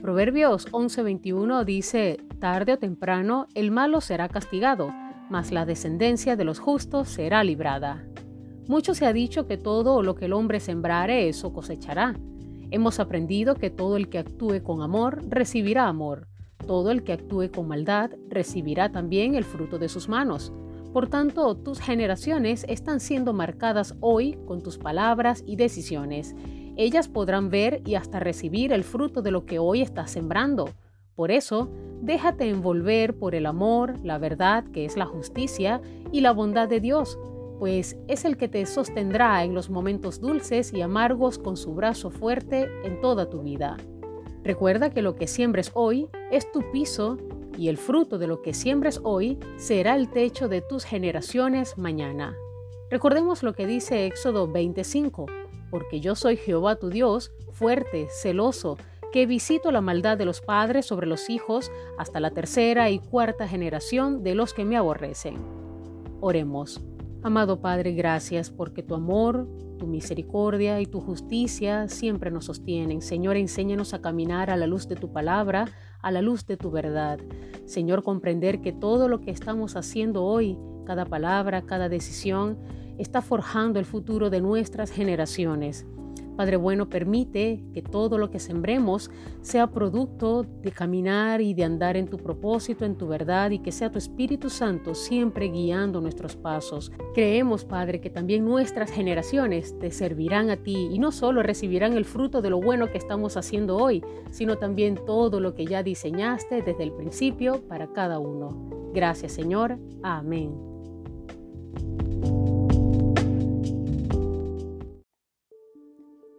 Proverbios 11:21 dice, tarde o temprano el malo será castigado, mas la descendencia de los justos será librada. Mucho se ha dicho que todo lo que el hombre sembrare, eso cosechará. Hemos aprendido que todo el que actúe con amor recibirá amor. Todo el que actúe con maldad recibirá también el fruto de sus manos. Por tanto, tus generaciones están siendo marcadas hoy con tus palabras y decisiones ellas podrán ver y hasta recibir el fruto de lo que hoy estás sembrando. Por eso, déjate envolver por el amor, la verdad, que es la justicia, y la bondad de Dios, pues es el que te sostendrá en los momentos dulces y amargos con su brazo fuerte en toda tu vida. Recuerda que lo que siembres hoy es tu piso y el fruto de lo que siembres hoy será el techo de tus generaciones mañana. Recordemos lo que dice Éxodo 25 porque yo soy Jehová tu Dios, fuerte, celoso, que visito la maldad de los padres sobre los hijos hasta la tercera y cuarta generación de los que me aborrecen. Oremos. Amado Padre, gracias porque tu amor, tu misericordia y tu justicia siempre nos sostienen. Señor, enséñanos a caminar a la luz de tu palabra, a la luz de tu verdad. Señor, comprender que todo lo que estamos haciendo hoy, cada palabra, cada decisión, está forjando el futuro de nuestras generaciones. Padre bueno, permite que todo lo que sembremos sea producto de caminar y de andar en tu propósito, en tu verdad y que sea tu Espíritu Santo siempre guiando nuestros pasos. Creemos, Padre, que también nuestras generaciones te servirán a ti y no solo recibirán el fruto de lo bueno que estamos haciendo hoy, sino también todo lo que ya diseñaste desde el principio para cada uno. Gracias, Señor. Amén.